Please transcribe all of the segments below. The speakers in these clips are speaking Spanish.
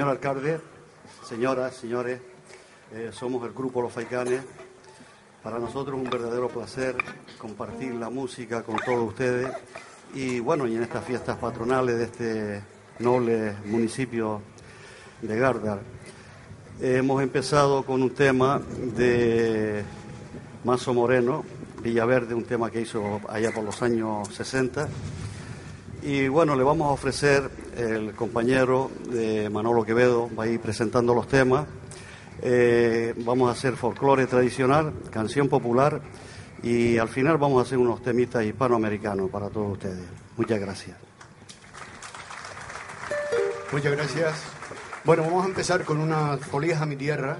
señor alcalde, señoras, señores. Eh, somos el grupo Los Faicanes. Para nosotros es un verdadero placer compartir la música con todos ustedes y bueno, y en estas fiestas patronales de este noble municipio de Gardar. hemos empezado con un tema de Mazo Moreno, Villaverde, un tema que hizo allá por los años 60. Y bueno, le vamos a ofrecer el compañero Manolo Quevedo va a ir presentando los temas. Eh, vamos a hacer folclore tradicional, canción popular y al final vamos a hacer unos temitas hispanoamericanos para todos ustedes. Muchas gracias. Muchas gracias. Bueno, vamos a empezar con una folía a mi tierra.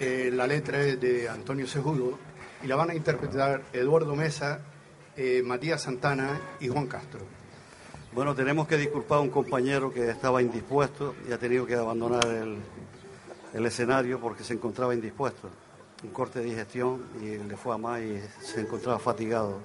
Eh, la letra es de Antonio Sejudo y la van a interpretar Eduardo Mesa, eh, Matías Santana y Juan Castro. Bueno, tenemos que disculpar a un compañero que estaba indispuesto y ha tenido que abandonar el, el escenario porque se encontraba indispuesto. Un corte de digestión y le fue a más y se encontraba fatigado.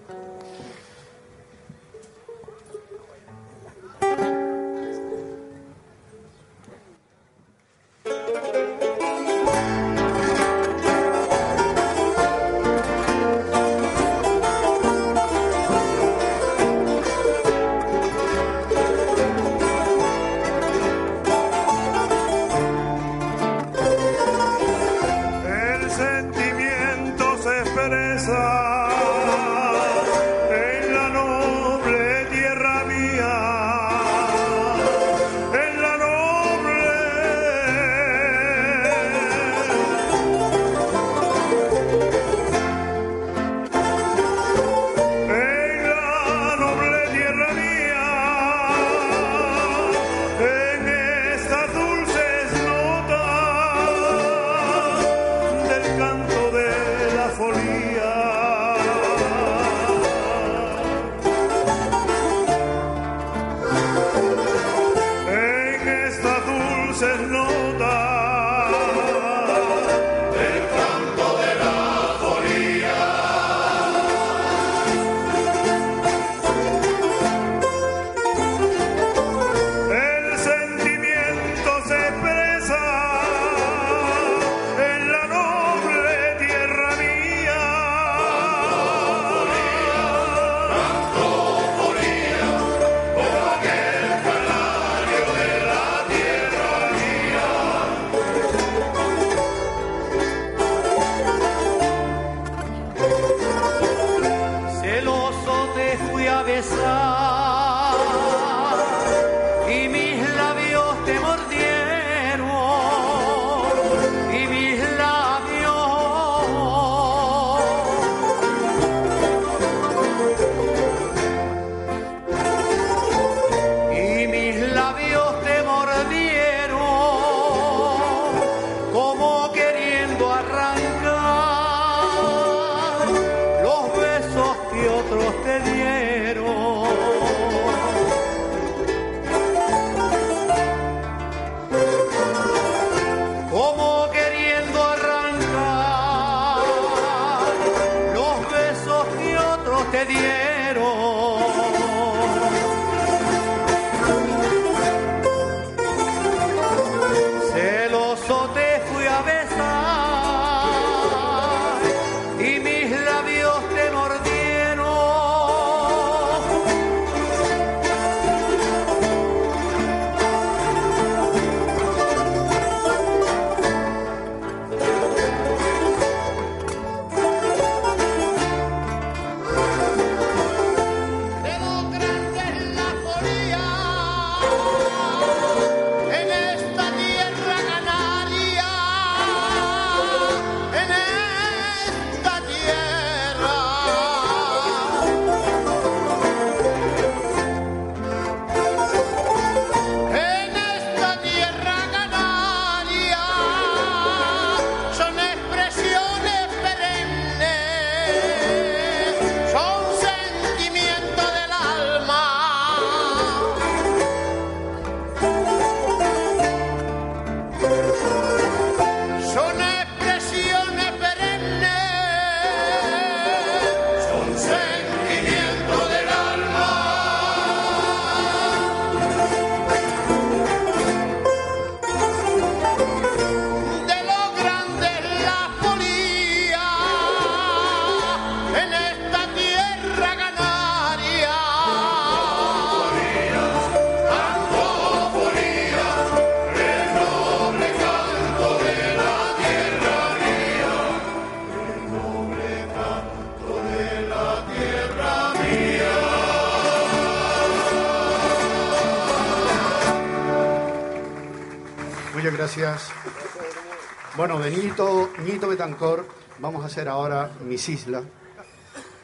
Hacer ahora Mis Islas.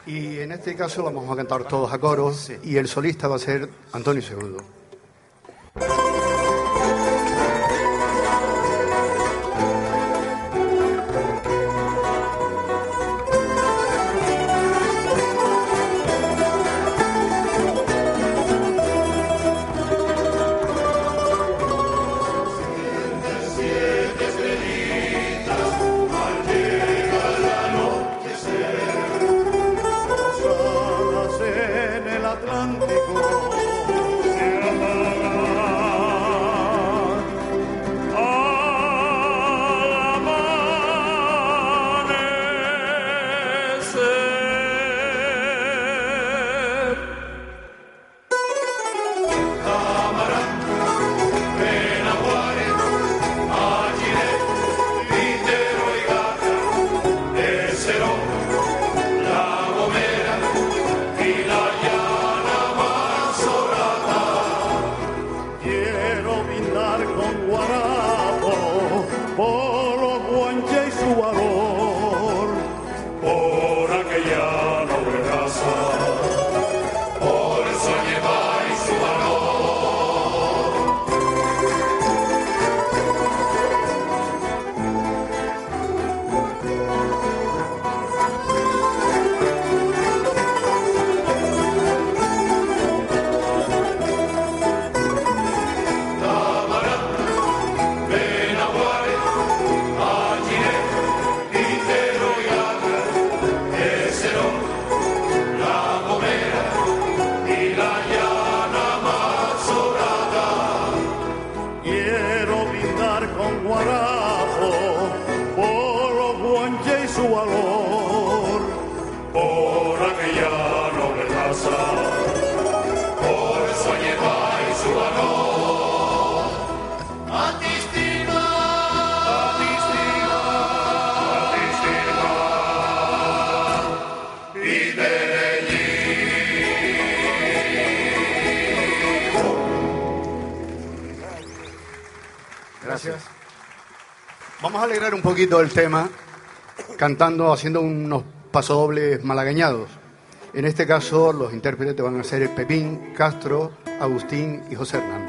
Y en este caso vamos a cantar todos a coros y el solista va a ser Antonio Segundo. Poquito el tema cantando, haciendo unos pasodobles malagueñados. En este caso, los intérpretes van a ser Pepín, Castro, Agustín y José Hernández.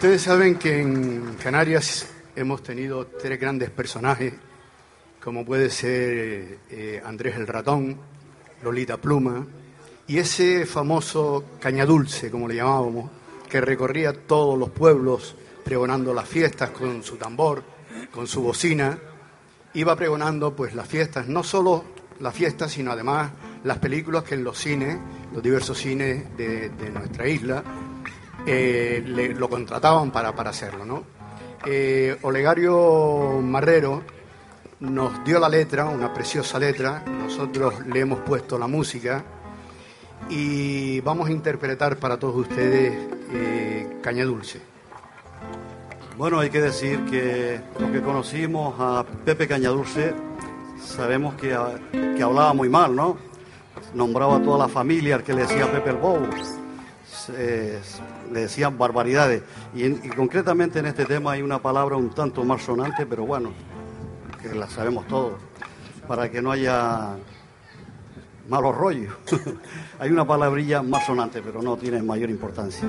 Ustedes saben que en Canarias hemos tenido tres grandes personajes, como puede ser eh, Andrés el Ratón, Lolita Pluma, y ese famoso Cañadulce, como le llamábamos, que recorría todos los pueblos pregonando las fiestas con su tambor, con su bocina, iba pregonando pues las fiestas, no solo las fiestas, sino además las películas que en los cines, los diversos cines de, nuestra isla, eh, lo contrataban para, para hacerlo. ¿no? Eh, Olegario Marrero nos dio la letra, una preciosa letra, nosotros le hemos puesto la música y vamos a interpretar para todos ustedes eh, Caña Dulce. Bueno, hay que decir que los que conocimos a Pepe Cañadulce sabemos que, que hablaba muy mal, ¿no? Nombraba a toda la familia al que le decía Pepe el Bobo. Le decían barbaridades. Y, concretamente en este tema hay una palabra un tanto más sonante, pero bueno, que la sabemos todos, para que no haya malos rollos. hay una palabrilla más sonante, pero no tiene mayor importancia.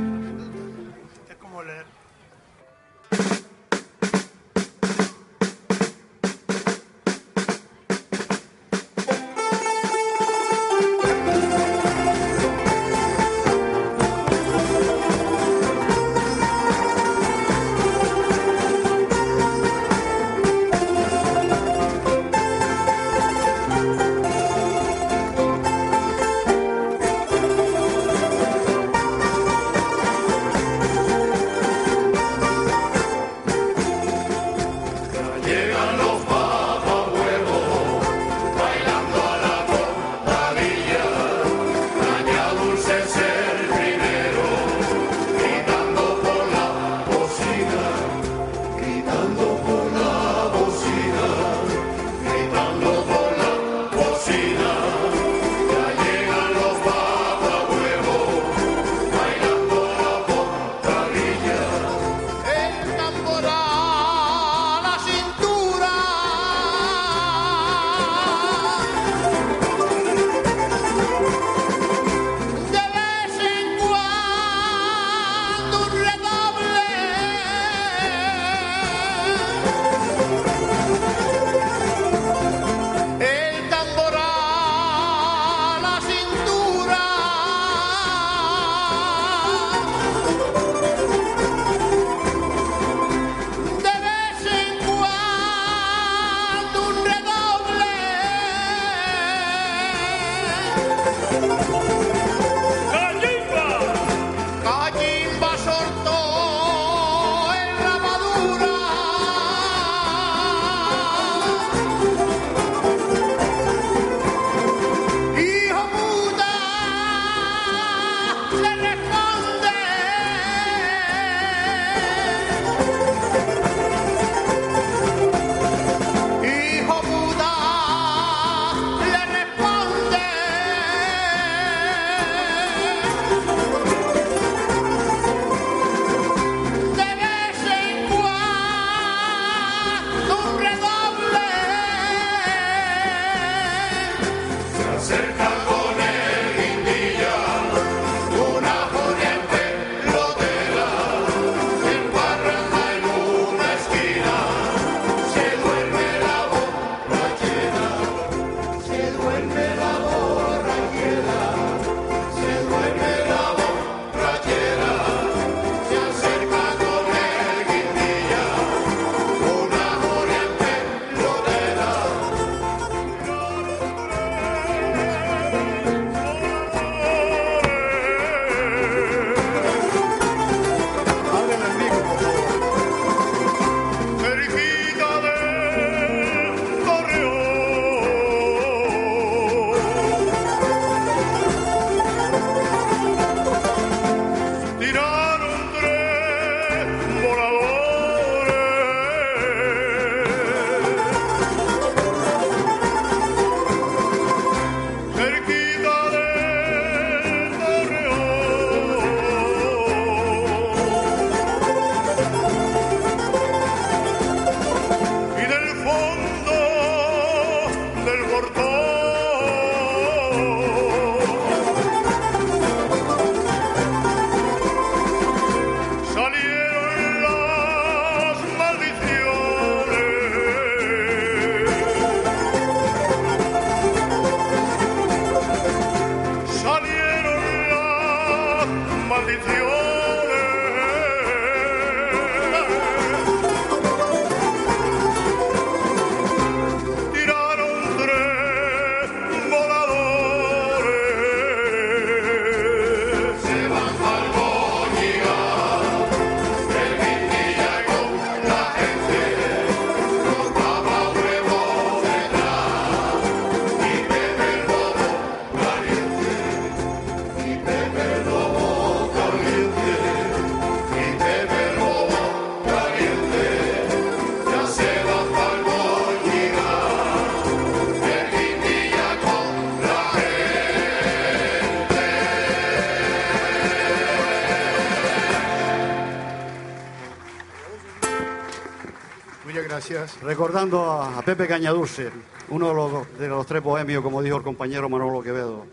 Recordando a, Pepe Cañadurce, uno de los, tres bohemios, como dijo el compañero Manolo Quevedo.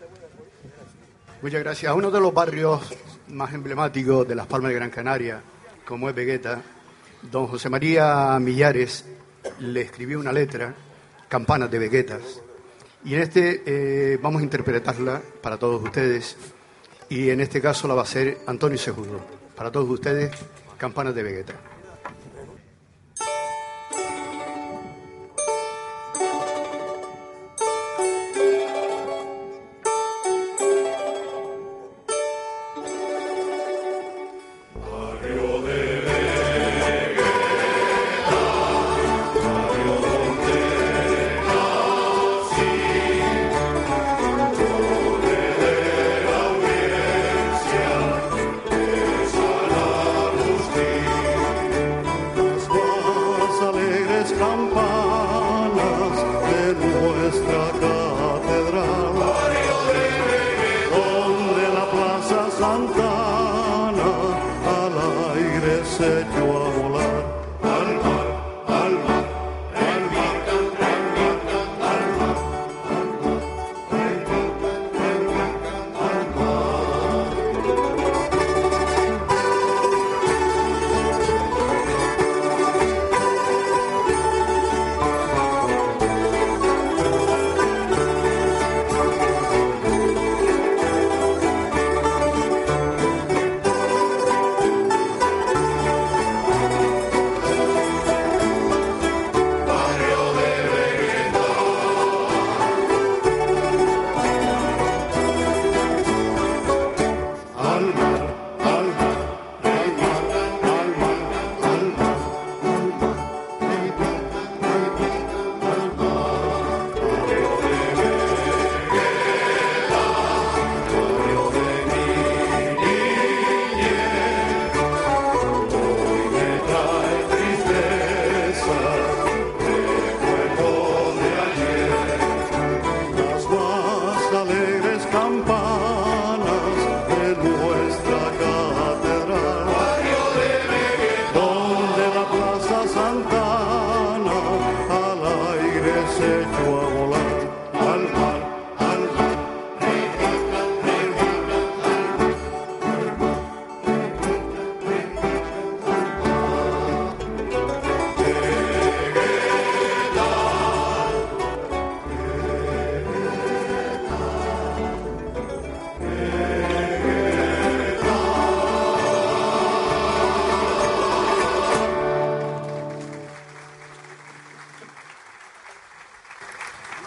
Muchas gracias. Uno de los barrios más emblemáticos de Las Palmas de Gran Canaria, como es Vegueta, don José María Millares le escribió una letra, Campanas de Veguetas, y en este eh, vamos a interpretarla para todos ustedes, y en este caso la va a hacer Antonio Sejudo. Para todos ustedes, Campanas de Vegueta.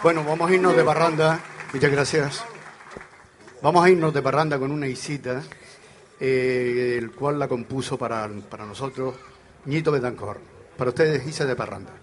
Bueno, vamos a irnos de barranda. Muchas gracias. Vamos a irnos de barranda con una isita, eh, el cual la compuso para, para nosotros Ñito Betancor. Para ustedes, Isa de Parranda.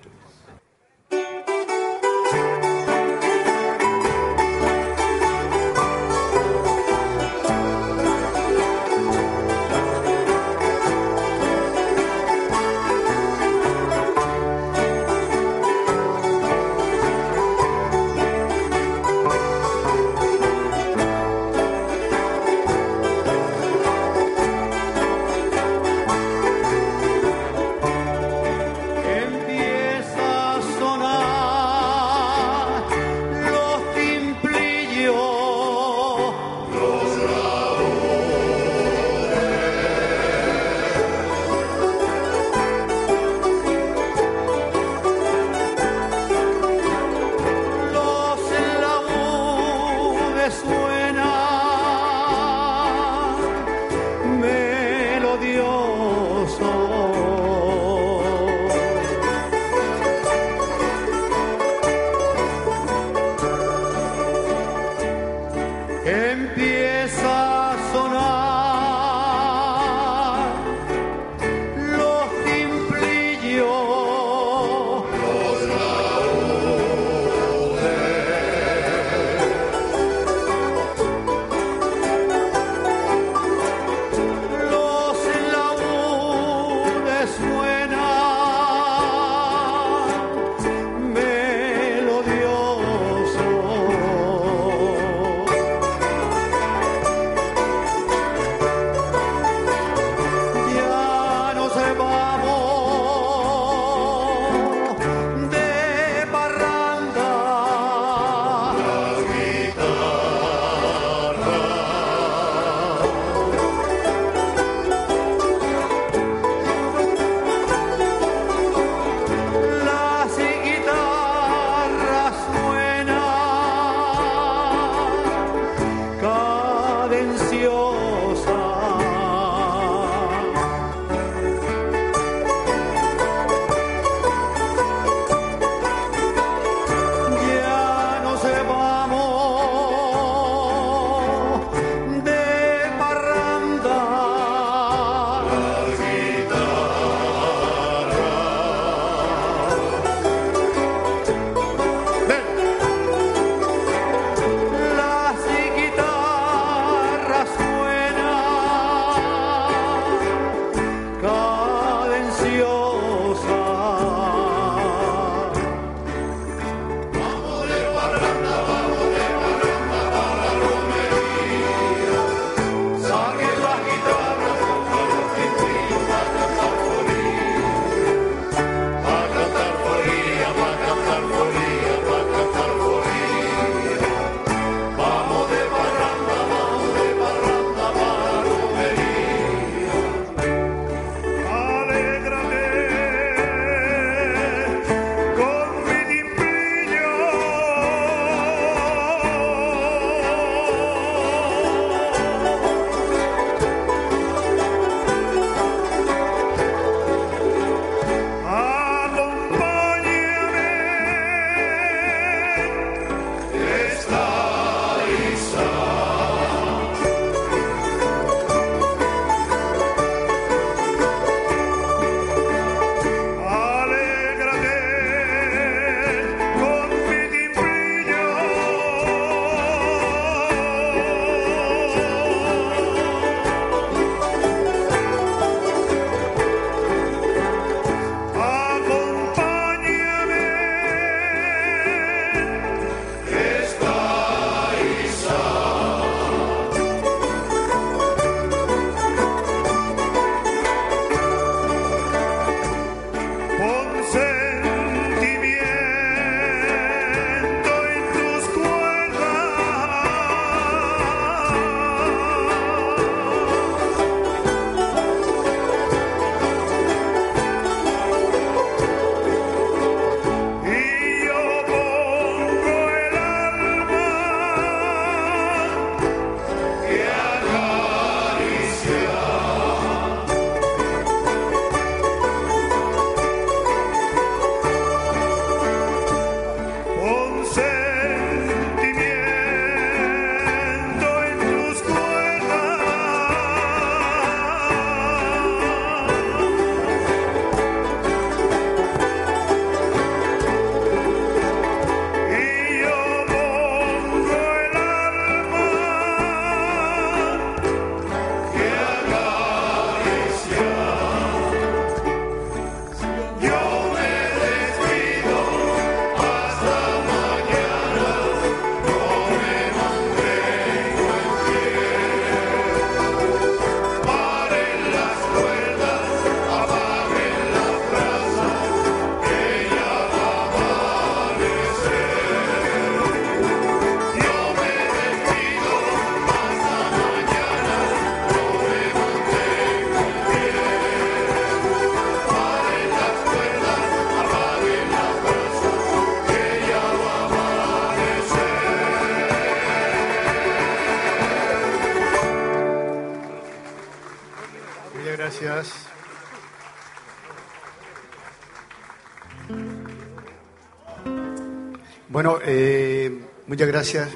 Gracias.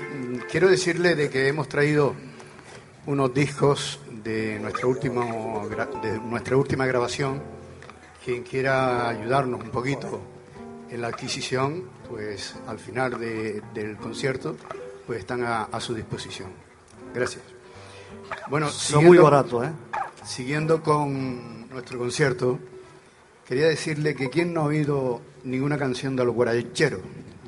Quiero decirle de que hemos traído unos discos de nuestra, último, de nuestra última grabación. Quien quiera ayudarnos un poquito en la adquisición, pues al final del concierto, pues están a, su disposición. Gracias. Bueno, son muy baratos, ¿eh? Siguiendo con nuestro concierto, quería decirle que quien no ha oído ninguna canción de los guaracheros,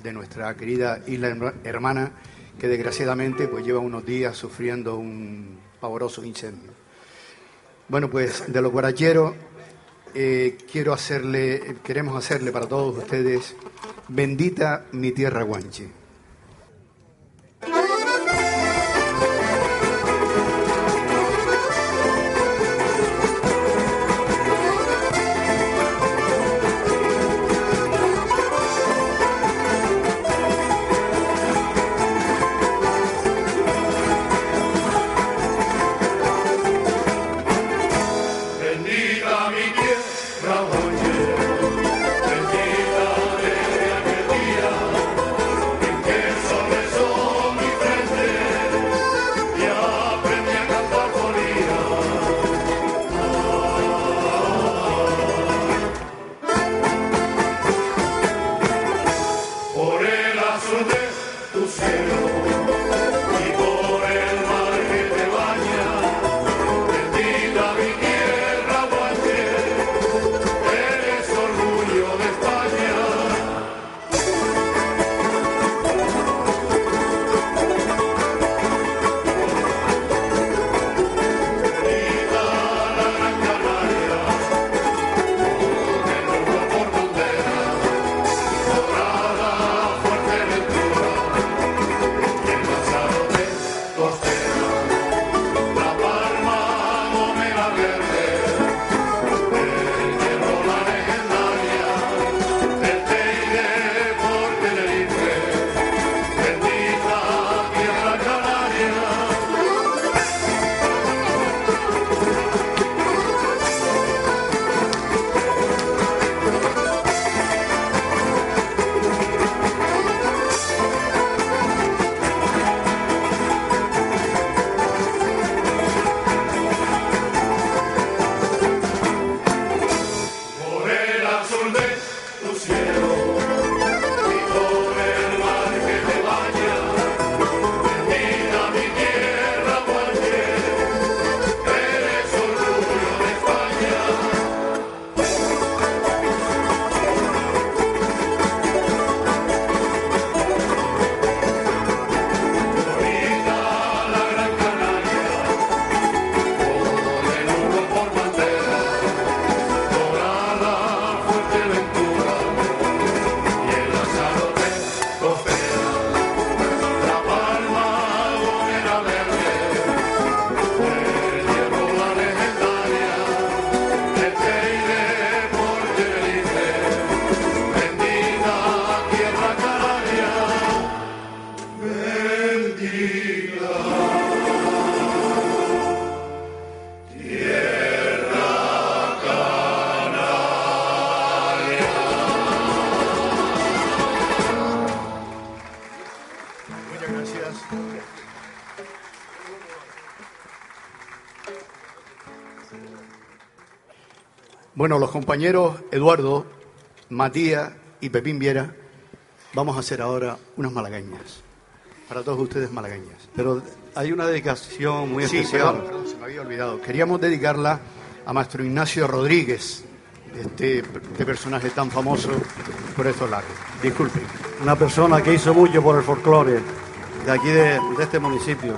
de nuestra querida isla hermana, que desgraciadamente pues lleva unos días sufriendo un pavoroso incendio. Bueno, pues de los guaracheros eh, quiero hacerle, queremos hacerle para todos ustedes, bendita mi tierra guanche. braço de, do Senhor. Bueno, los compañeros Eduardo, Matías y Pepín Viera, vamos a hacer ahora unas malagueñas. Para todos ustedes malagueñas. Pero hay una dedicación muy Sí, especial. perdón, perdón, se me había olvidado. Queríamos dedicarla a Maestro Ignacio Rodríguez, este, este personaje tan famoso por estos lares. Disculpen. Una persona que hizo mucho por el folclore de aquí de, de este municipio.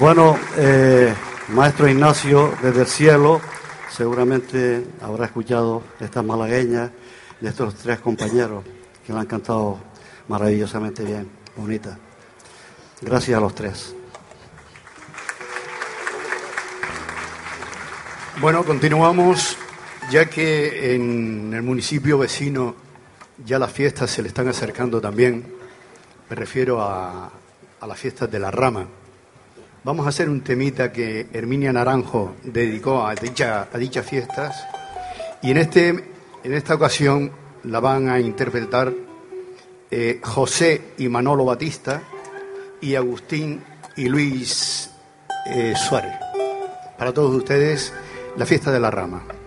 Bueno, eh, maestro Ignacio, desde el cielo, seguramente habrá escuchado esta malagueña de estos tres compañeros que la han cantado maravillosamente bien, bonita. Gracias a los tres. Bueno, continuamos, ya que en el municipio vecino ya las fiestas se le están acercando también. Me refiero a las fiestas de la rama. Vamos a hacer un temita que Herminia Naranjo dedicó a, dicha, a dichas fiestas y en, este, en esta ocasión la van a interpretar eh, José y Manolo Batista y Agustín y Luis eh, Suárez. Para todos ustedes, la fiesta de la rama.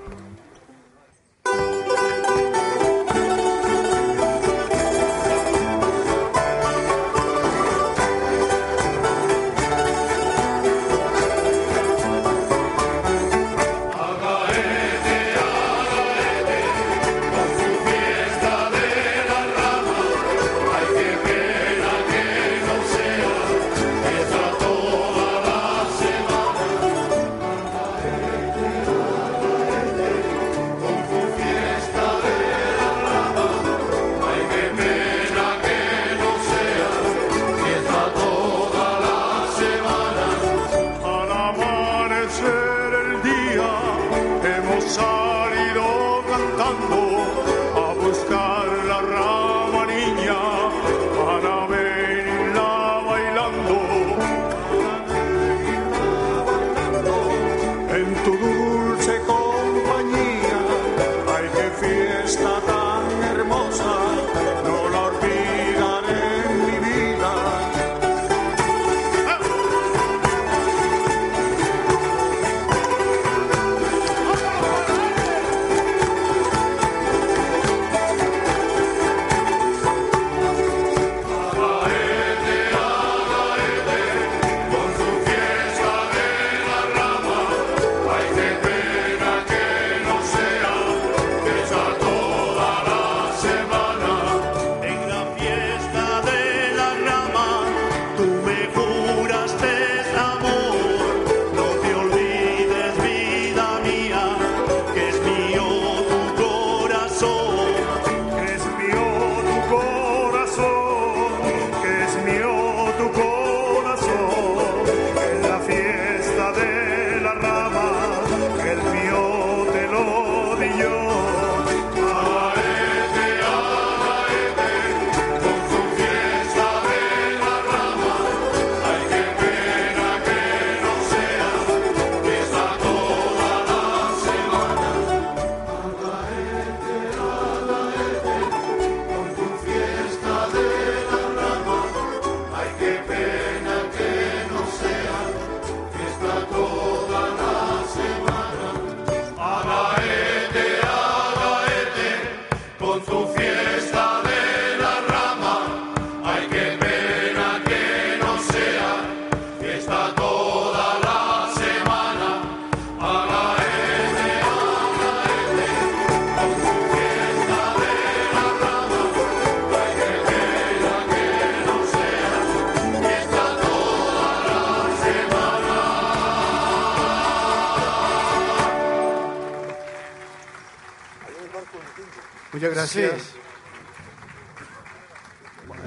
Gracias.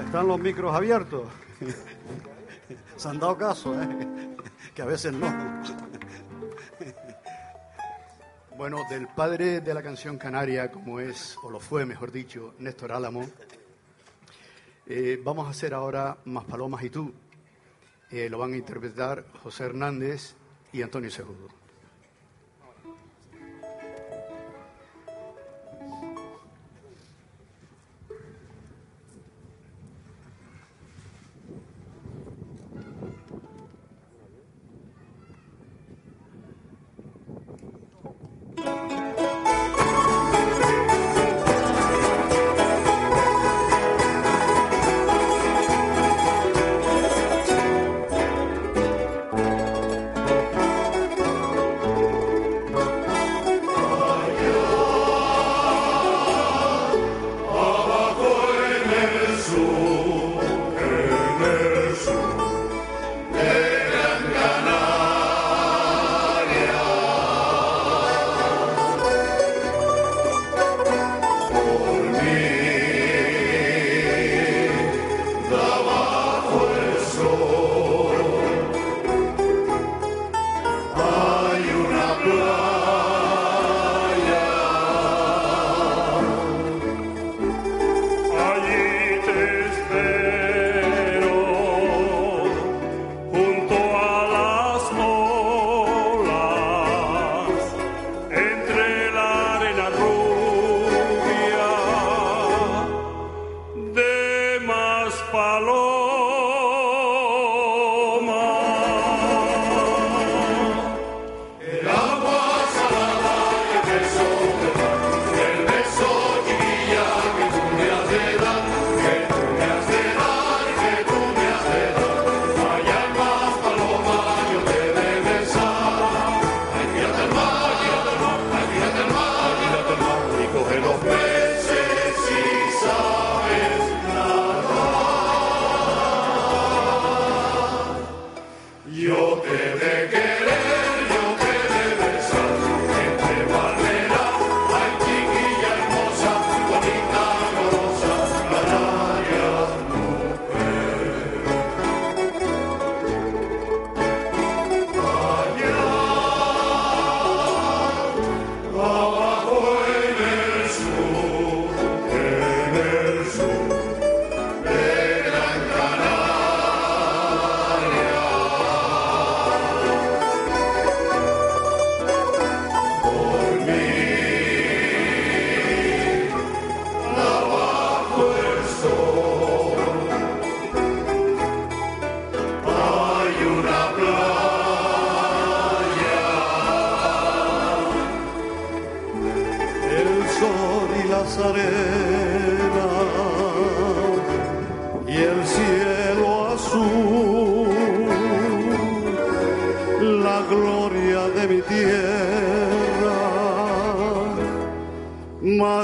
están los micros abiertos. Se han dado caso, ¿eh? que a veces no. Bueno, del padre de la canción canaria, como es, o lo fue, mejor dicho, Néstor Álamo, eh, vamos a hacer ahora Más Palomas y tú. Eh, lo van a interpretar José Hernández y Antonio Segudo.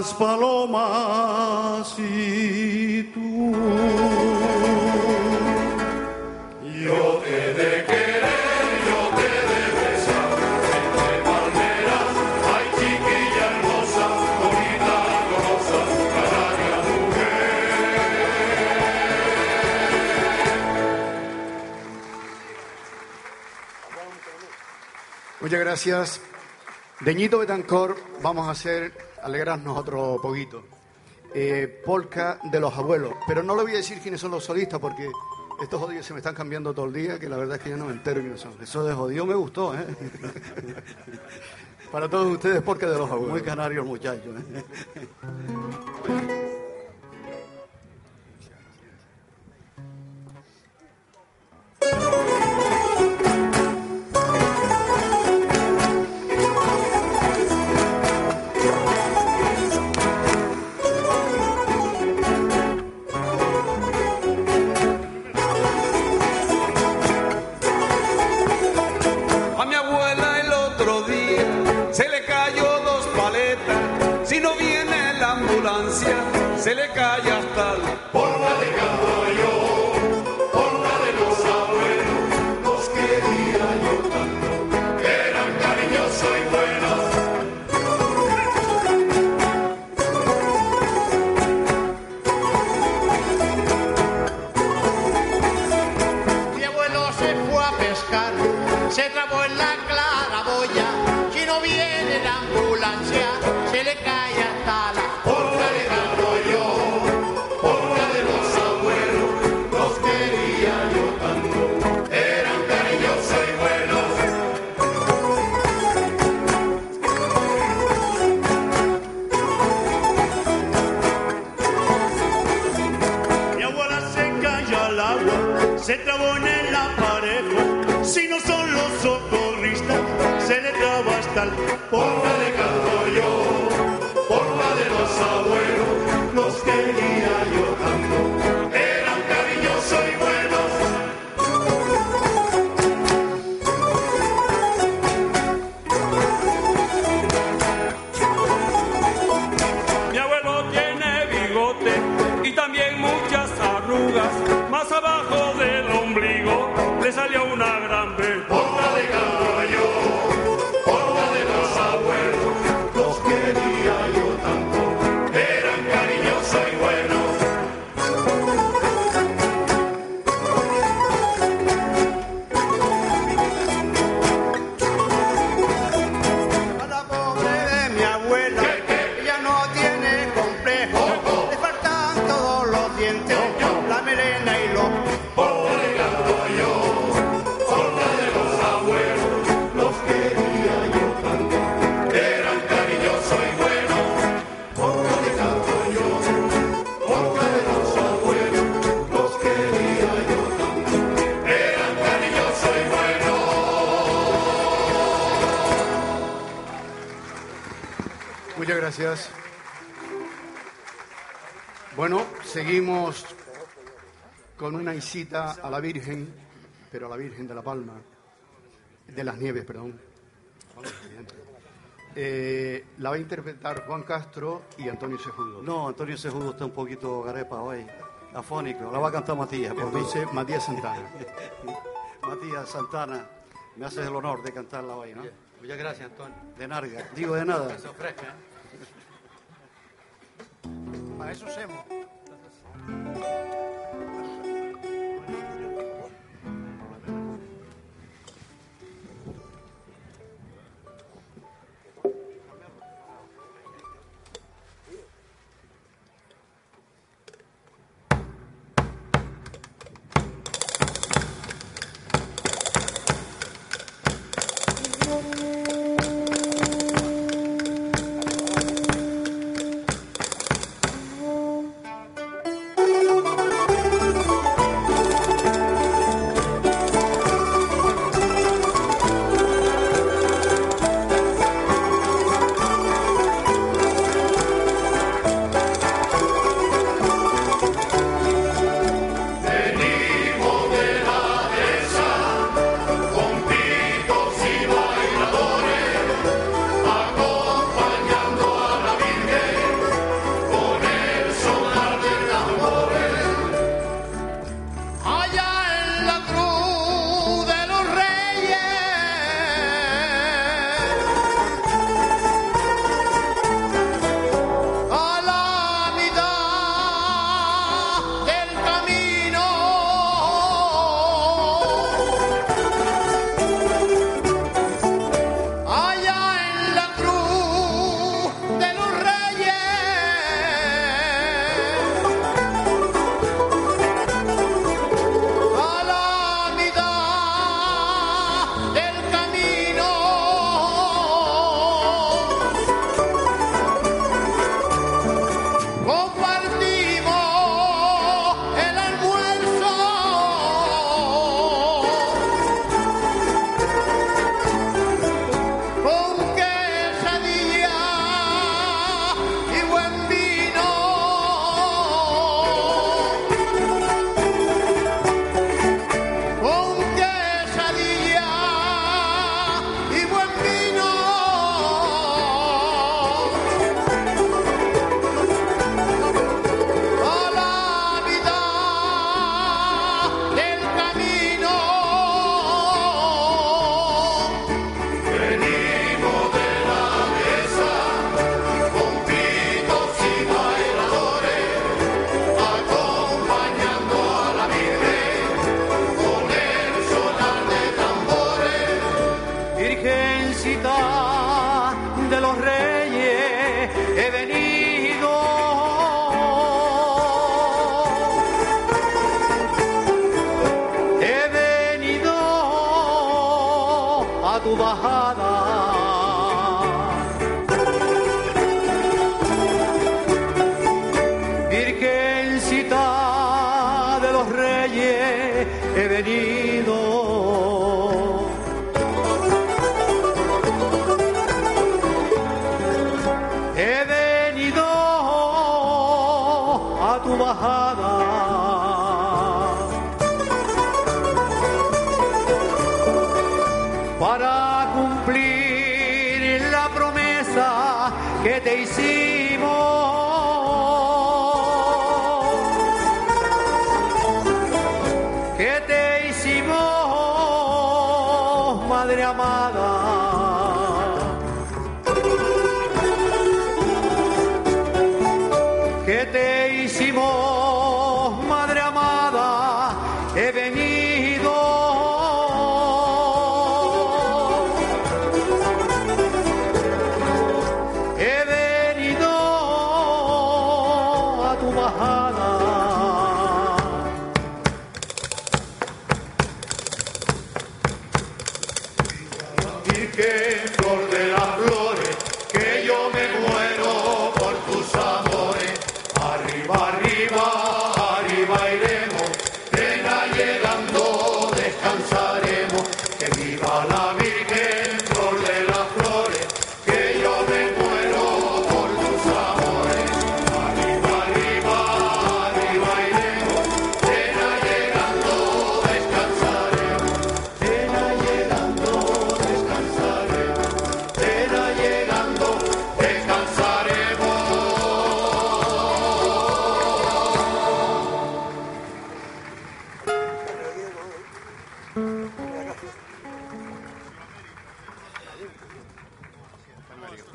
Más palomas y tú. Yo te de querer, yo te de besar, entre palmeras, ay chiquilla hermosa, bonita y golosa, canaria Muchas gracias. Deñito Betancor, vamos a hacer, alegrarnos otro poquito. Eh, polka de los abuelos. Pero no le voy a decir quiénes son los solistas porque estos jodidos se me están cambiando todo el día, que la verdad es que ya no me entero quiénes son. Eso de jodido me gustó, ¿eh? Para todos ustedes, polka de los abuelos. Muy canario el muchacho, ¿eh? visita a la Virgen, pero a la Virgen de la Palma, de las Nieves, perdón. Eh, la va a interpretar Juan Castro y Antonio Sejudo. No, Antonio Sejudo está un poquito garepa hoy, afónico. La va a cantar Matías. por mí. Entonces, Matías Santana. Matías Santana, me haces el honor de cantarla hoy, ¿no? Muchas gracias, Antonio. De narga. Digo de nada. Se ofrezca. ¿eh? Para eso hacemos.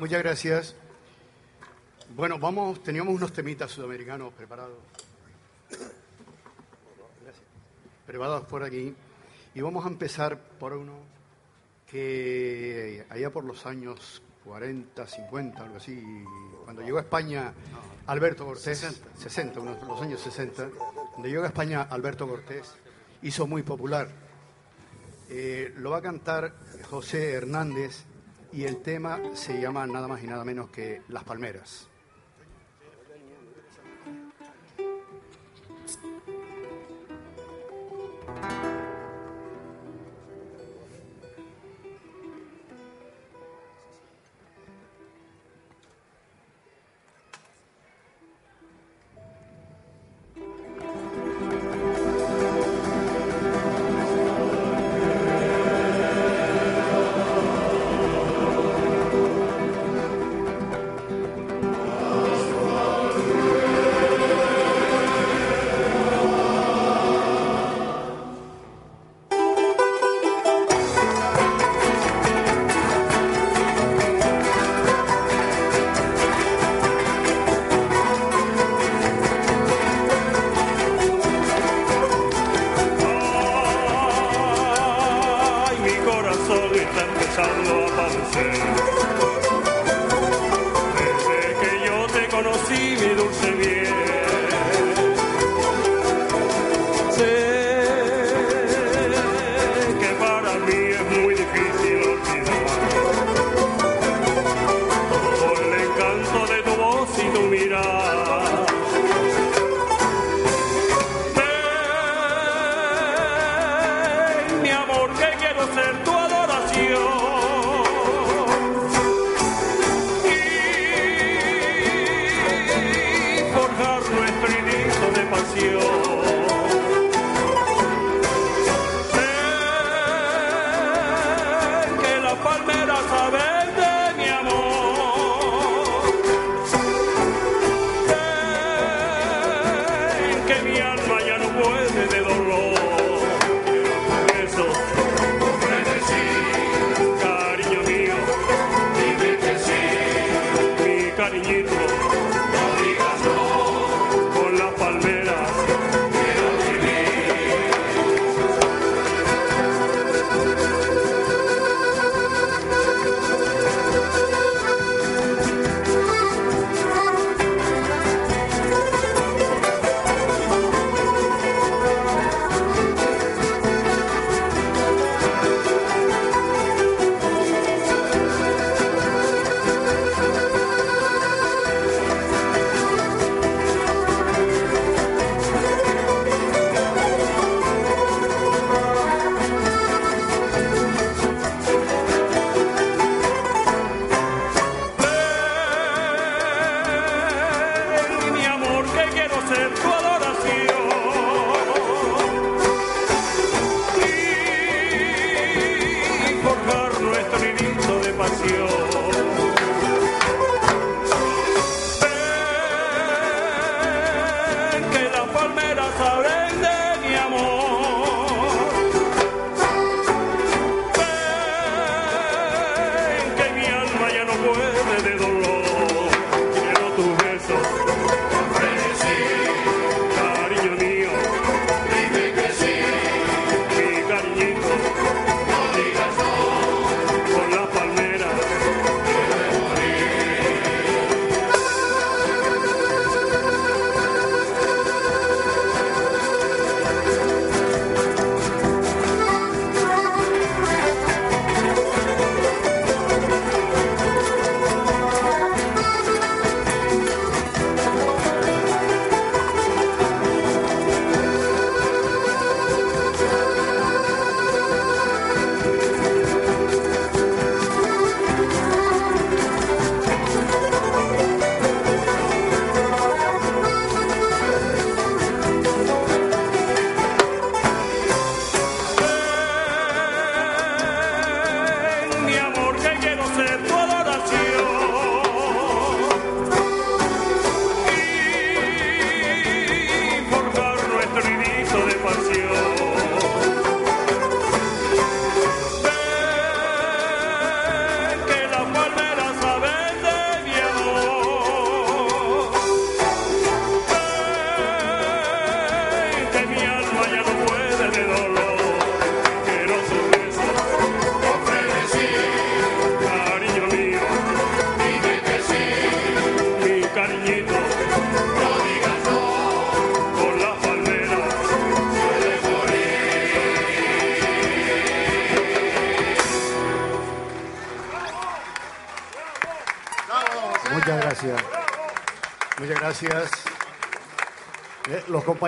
muchas gracias. Bueno, vamos, teníamos unos temitas sudamericanos preparados. Gracias. Preparados por aquí. Y vamos a empezar por uno que allá por los años 40, 50, algo así, cuando llegó a España Alberto Cortés, 60, unos, los años 60, cuando llegó a España Alberto Cortés, hizo muy popular. Eh, lo va a cantar José Hernández y el tema se llama nada más y nada menos que Las Palmeras.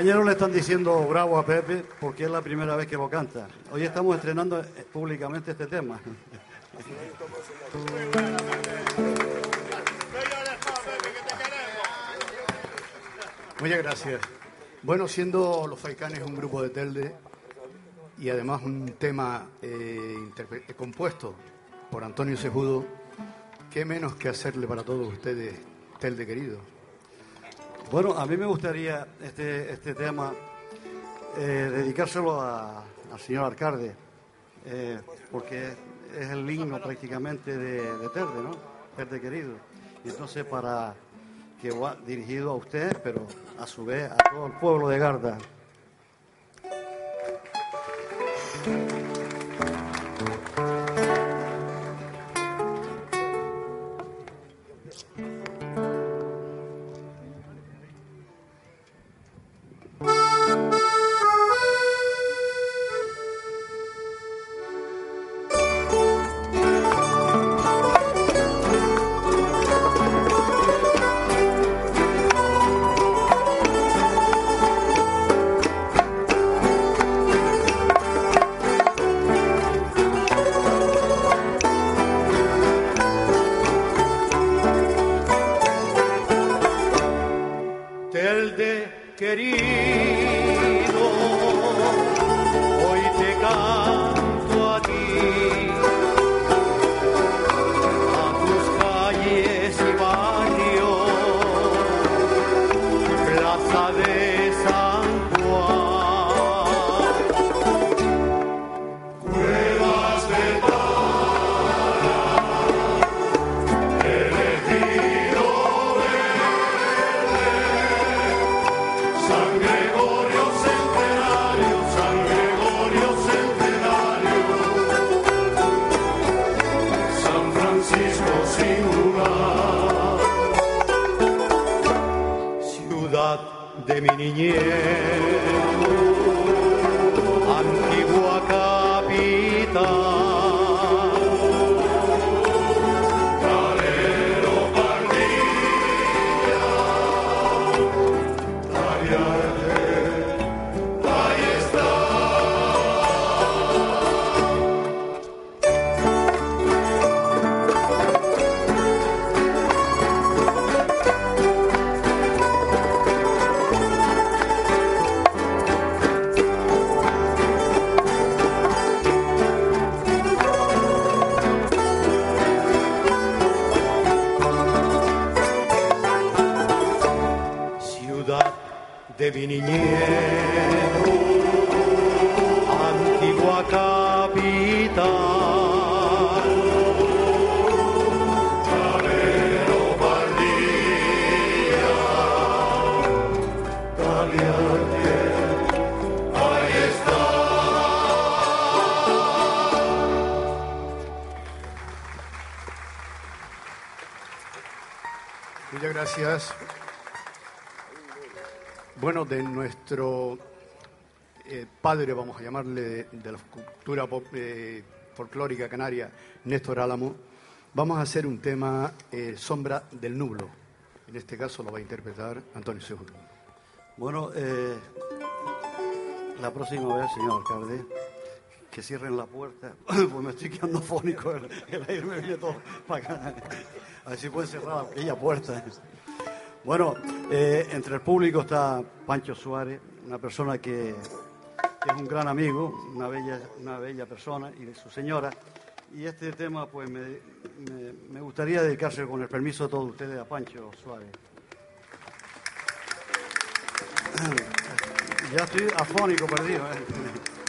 Compañeros le están diciendo bravo a Pepe porque es la primera vez que lo canta. Hoy estamos estrenando eh, públicamente este tema. Muchas gracias. Bueno, siendo Los Faicanes un grupo de Telde y además un tema eh, eh, compuesto por Antonio Sejudo, ¿qué menos que hacerle para todos ustedes, Telde querido? Bueno, a mí me gustaría este, este tema eh, dedicárselo a- al señor alcalde, eh, porque es el himno prácticamente de, de Telde, ¿no? Telde querido. Y entonces para que va dirigido a usted, pero a su vez a todo el pueblo de Garda. Muchas gracias. Bueno, de nuestro eh, padre, vamos a llamarle, de, la cultura eh, folclórica canaria, Néstor Álamo, vamos a hacer un tema, eh, Sombra del Nublo. En este caso lo va a interpretar Antonio Seguro. Bueno, la próxima vez, señor alcalde, que cierren la puerta, pues me estoy quedando fónico, el, el aire me viene todo para acá. A ver si pueden cerrar aquella puerta. Bueno, eh, entre el público está Pancho Suárez, una persona que, es un gran amigo, una bella, una bella persona, y de su señora. Y este tema, pues me gustaría dedicarse, con el permiso de todos ustedes, a Pancho Suárez. Ya estoy afónico, perdido. ¿eh?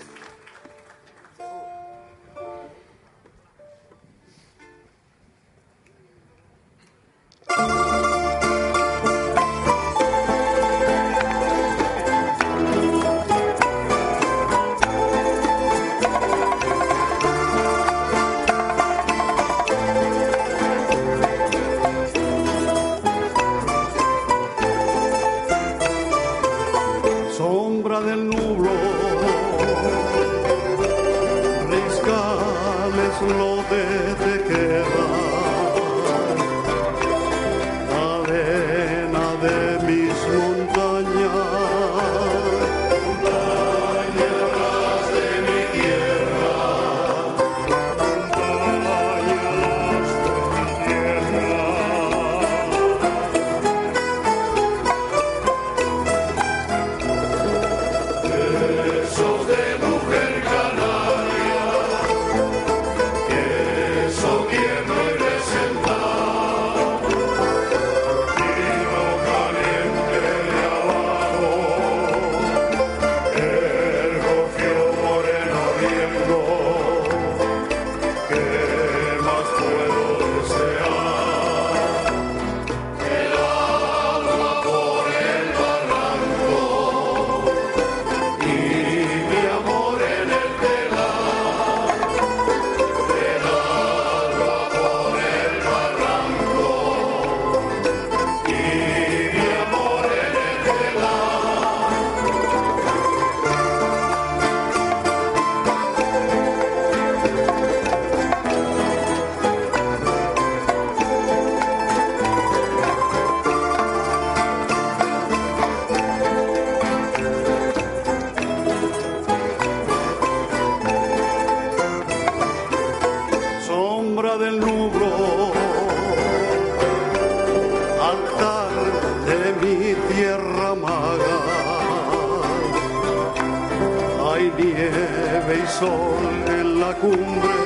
y sol en la cumbre.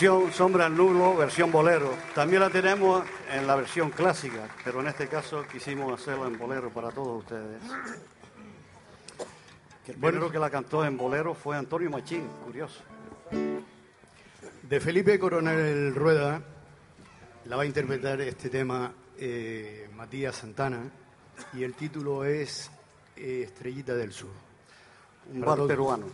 versión Sombra al Nulo, versión bolero. También la tenemos en la versión clásica, pero en este caso quisimos hacerla en bolero para todos ustedes. El primero que la cantó en bolero fue Antonio Machín, curioso. De Felipe Coronel Rueda la va a interpretar este tema eh, Matías Santana y el título es eh, Estrellita del Sur. Un bar peruano.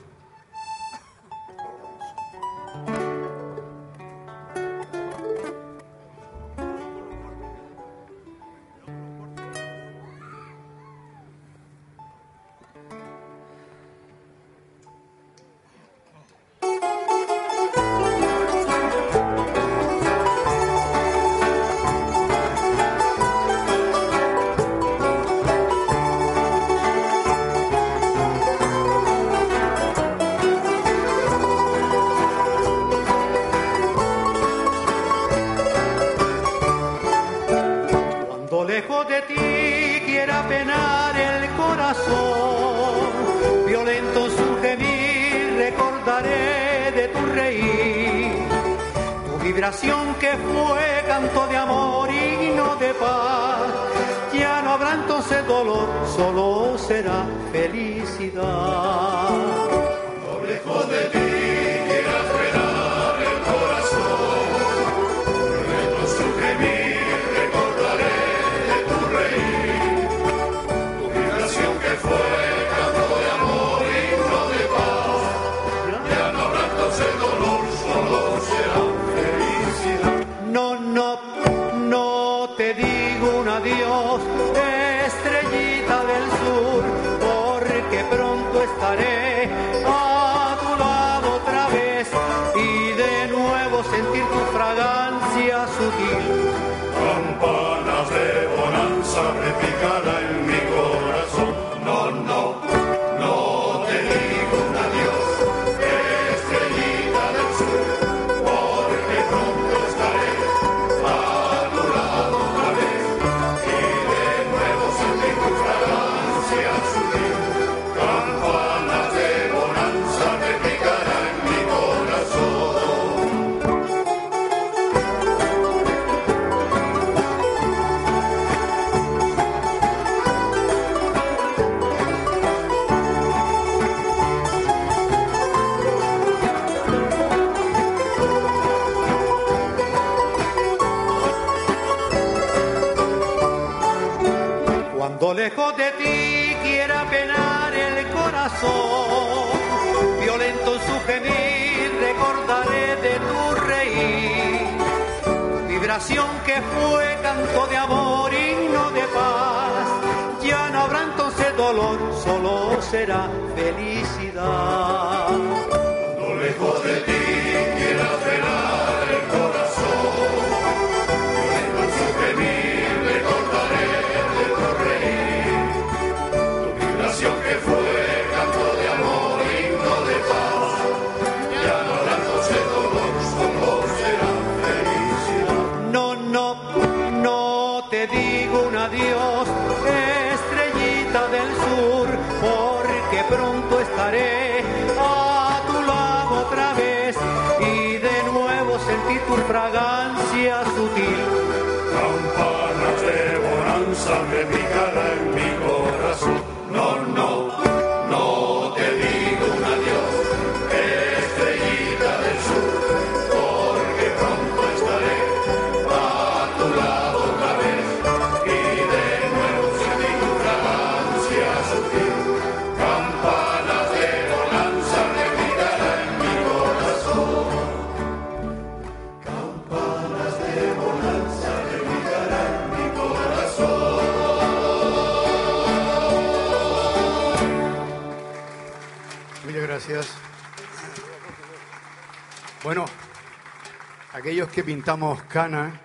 Aquellos que pintamos cana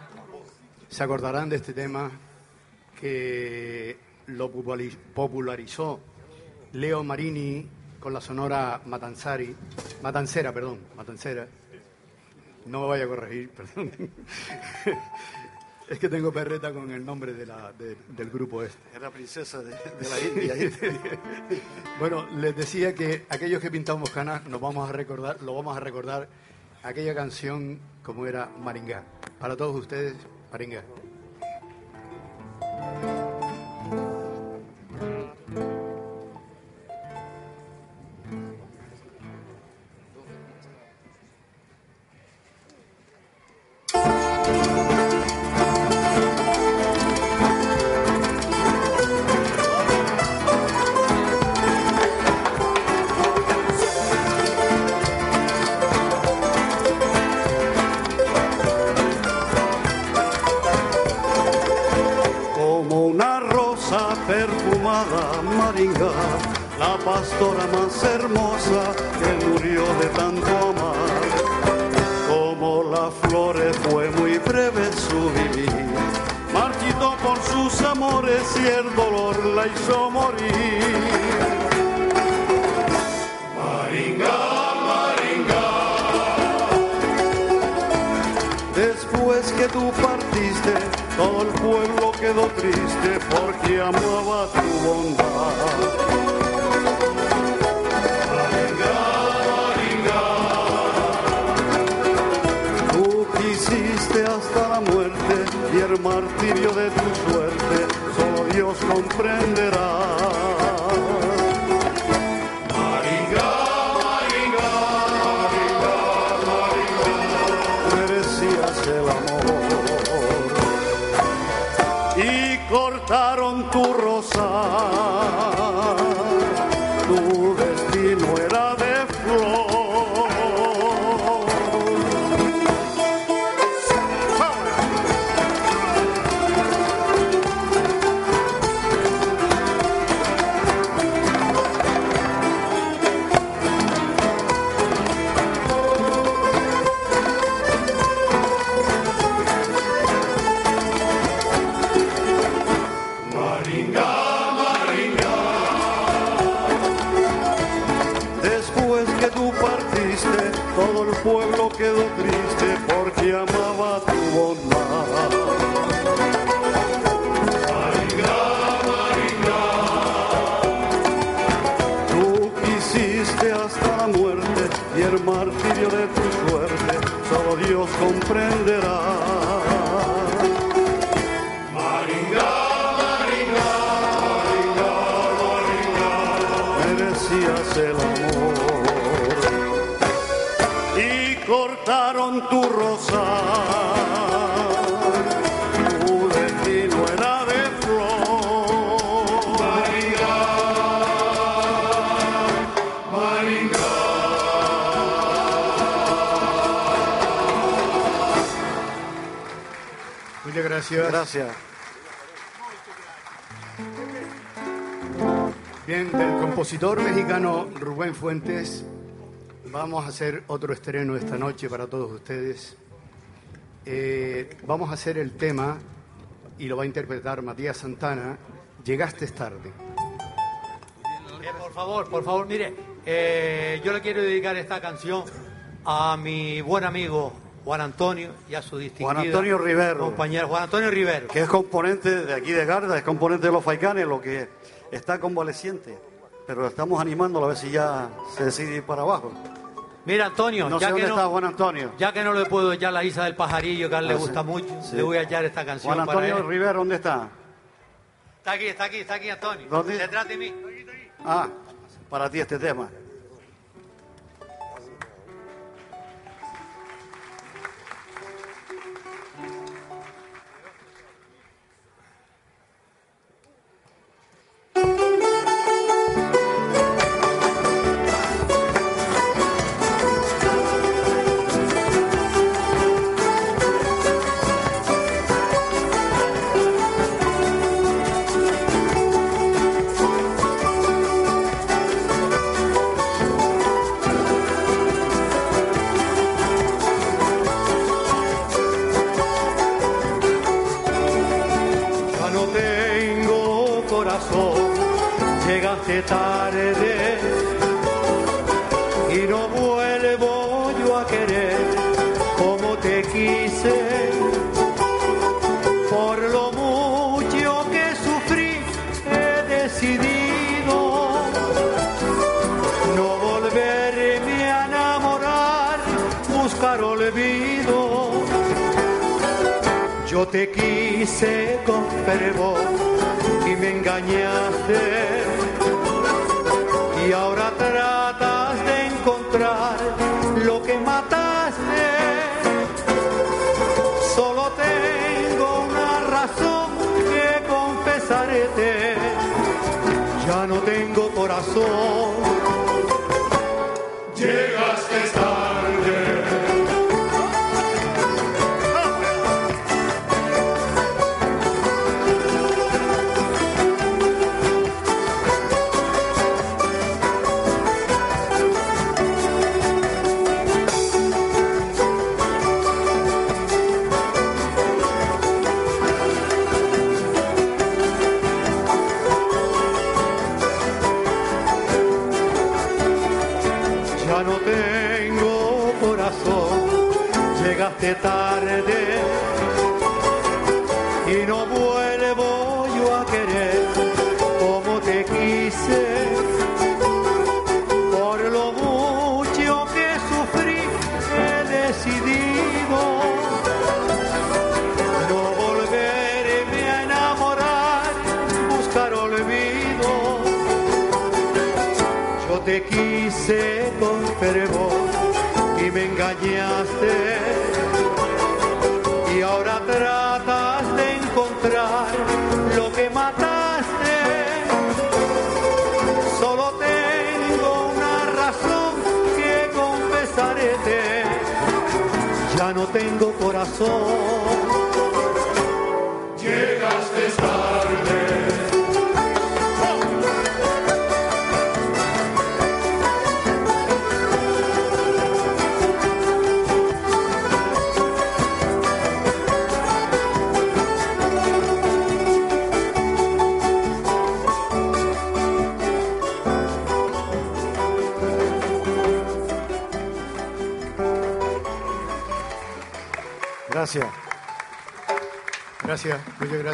se acordarán de este tema que lo populari- popularizó Leo Marini con la sonora Matanzari, Matancera, perdón, Matancera. No me vaya a corregir, perdón. Es que tengo perreta con el nombre de la- de- del grupo este. Era princesa de, de la India. Bueno, les decía que aquellos que pintamos canas nos vamos a recordar, lo vamos a recordar aquella canción como era Maringá. Para todos ustedes, Maringá. Merecías el amor y cortaron tu rosa. Tu destino era de flor. Muchas gracias. Gracias. Bien, del compositor mexicano Rubén Fuentes, vamos a hacer otro estreno esta noche para todos ustedes. Eh, vamos a hacer el tema y lo va a interpretar Matías Santana. Llegaste tarde. Eh, por favor, por favor, mire, eh, yo le quiero dedicar esta canción a mi buen amigo Juan Antonio y a su distinguida Juan Antonio Rivero. compañero Juan Antonio Rivero. que es componente de aquí de Garda, es componente de los Faicanes, lo que está convaleciente pero estamos animándolo a ver si ya se decide ir para abajo. Mira, Antonio, ya que no, le puedo echar la Isa del Pajarillo, que a él le ah, gusta mucho, le voy a echar esta canción. Juan Antonio para él. Rivera, ¿dónde está? Está aquí, está aquí, está aquí, Antonio. ¿Dónde? Se trata de mí. Ah, para ti este tema. te quise con fervor y me engañaste. Y ahora tratas de encontrar lo que mataste. Solo tengo una razón que confesarte. Ya no tengo corazón. Llegaste tarde.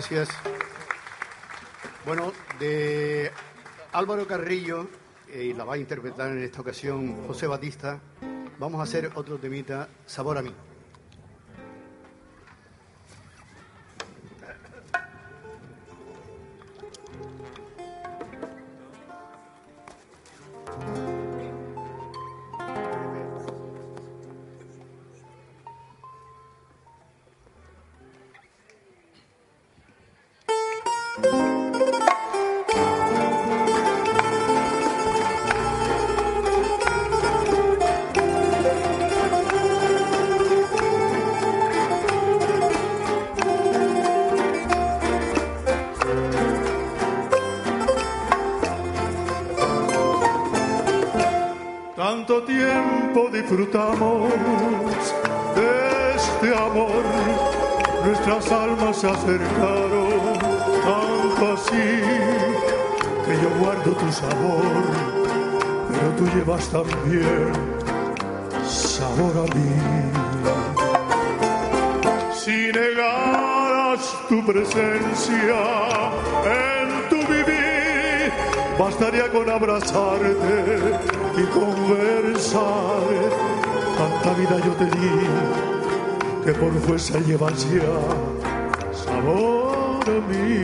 gracias. Bueno, de Álvaro Carrillo, eh, y la va a interpretar en esta ocasión José Batista, vamos a hacer otro temita, Sabor a mí. conversar. Tanta vida yo te di que por fuerza llevas ya sabor mí.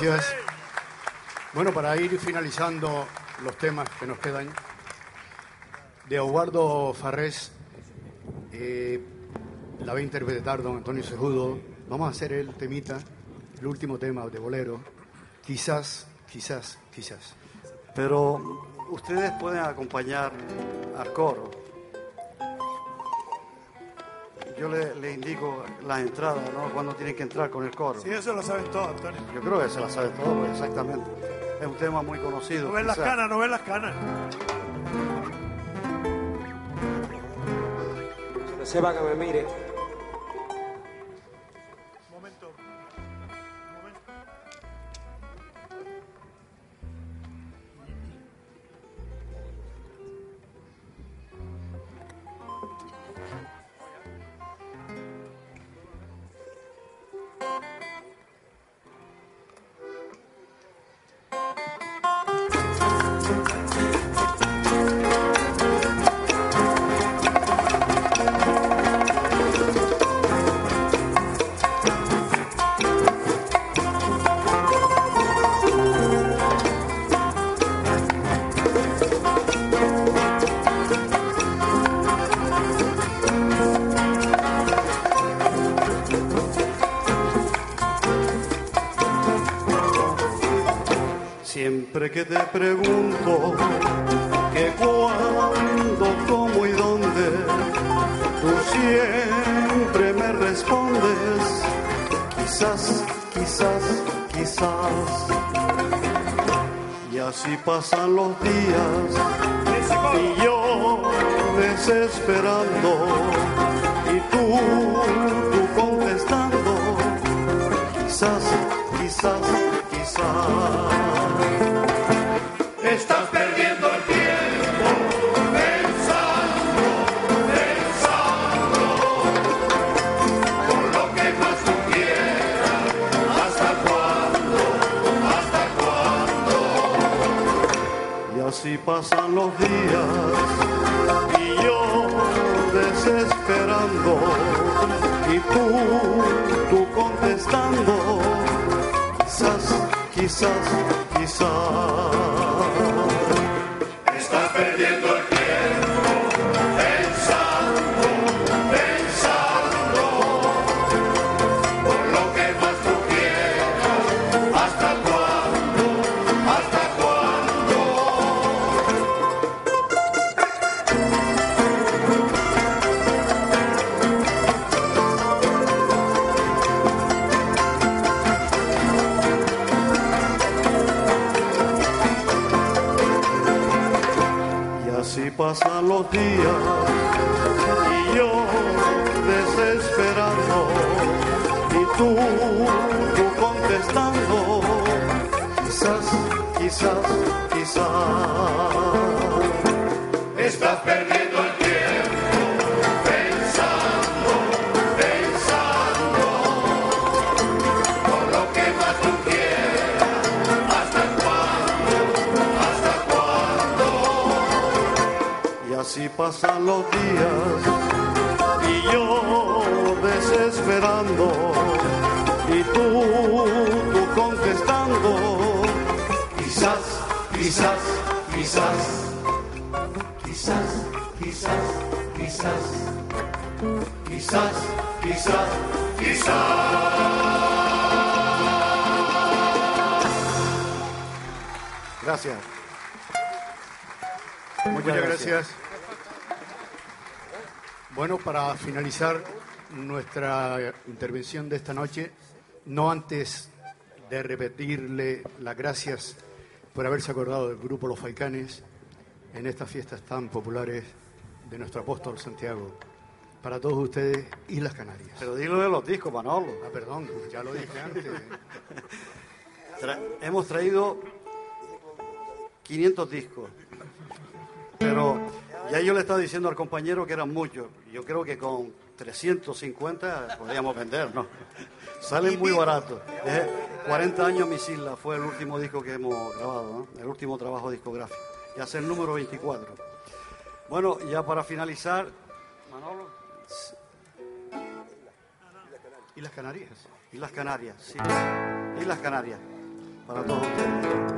Gracias. Bueno, para ir finalizando los temas que nos quedan, de Eduardo Farrés, eh, la va a interpretar don Antonio Sejudo. Vamos a hacer el temita, el último tema de bolero. Quizás, quizás, quizás. Pero ustedes pueden acompañar al coro. Las entradas, ¿no? Cuando tienen que entrar con el coro. Sí, eso lo saben todos, Antonio. Yo creo que se la sabe todo, pues, exactamente. Es un tema muy conocido. No ven las canas, no ven las canas. Sepa que me mire. Y tú, tú contestando, quizás, quizás, quizás. Quizás, quizás, quizás, quizás, quizás, quizás. Gracias. Muchas gracias. Bueno, para finalizar nuestra intervención de esta noche, no antes de repetirle las gracias por haberse acordado del grupo Los Faicanes en estas fiestas tan populares de nuestro apóstol Santiago. Para todos ustedes, Islas Canarias. Pero dilo de los discos, Manolo. Ah, perdón, ya lo dije antes. Tra- hemos traído 500 discos. Pero ya yo le estaba diciendo al compañero que eran muchos. Yo creo que con 350 podríamos vender, ¿no? Salen muy baratos. Eh, 40 años Mis Islas fue el último disco que hemos grabado, ¿no? El último trabajo discográfico. Ya es el número 24. Bueno, ya para finalizar, Manolo. Islas Canarias. Islas Canarias, sí. Islas Canarias, para todos ustedes.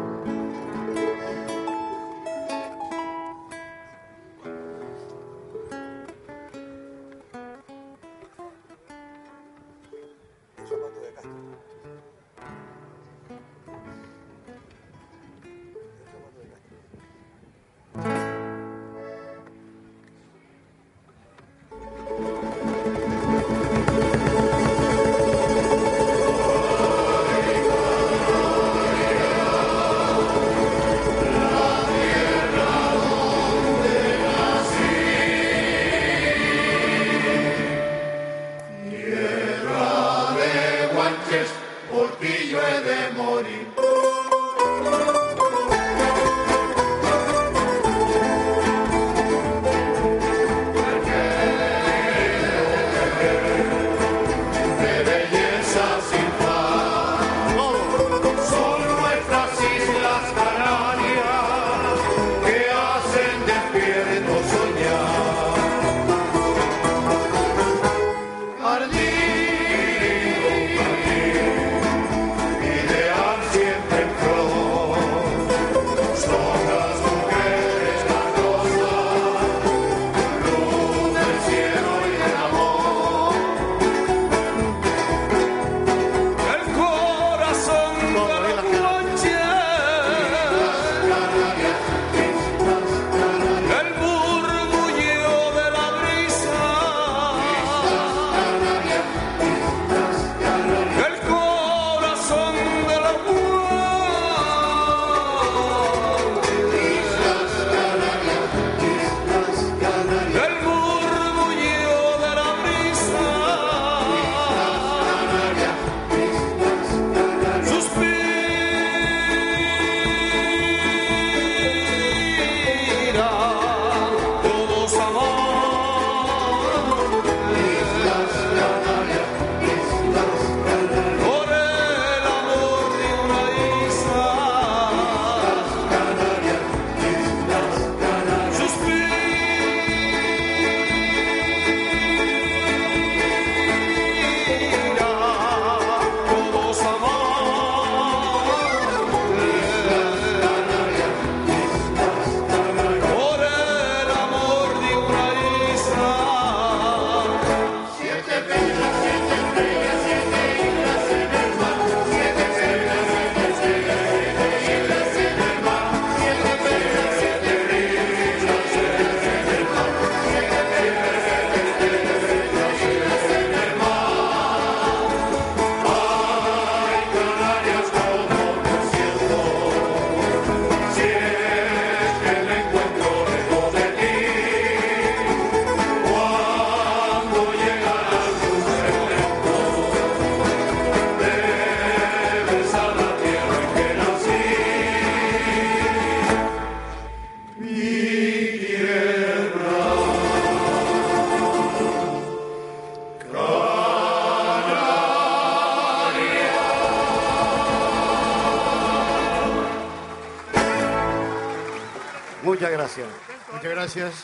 Gracias.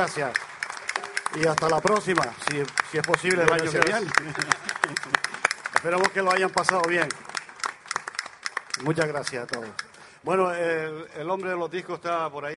Gracias. Y hasta la próxima, si, si es posible el año que viene. Esperamos que lo hayan pasado bien. Muchas gracias a todos. Bueno, el, el hombre de los discos está por ahí.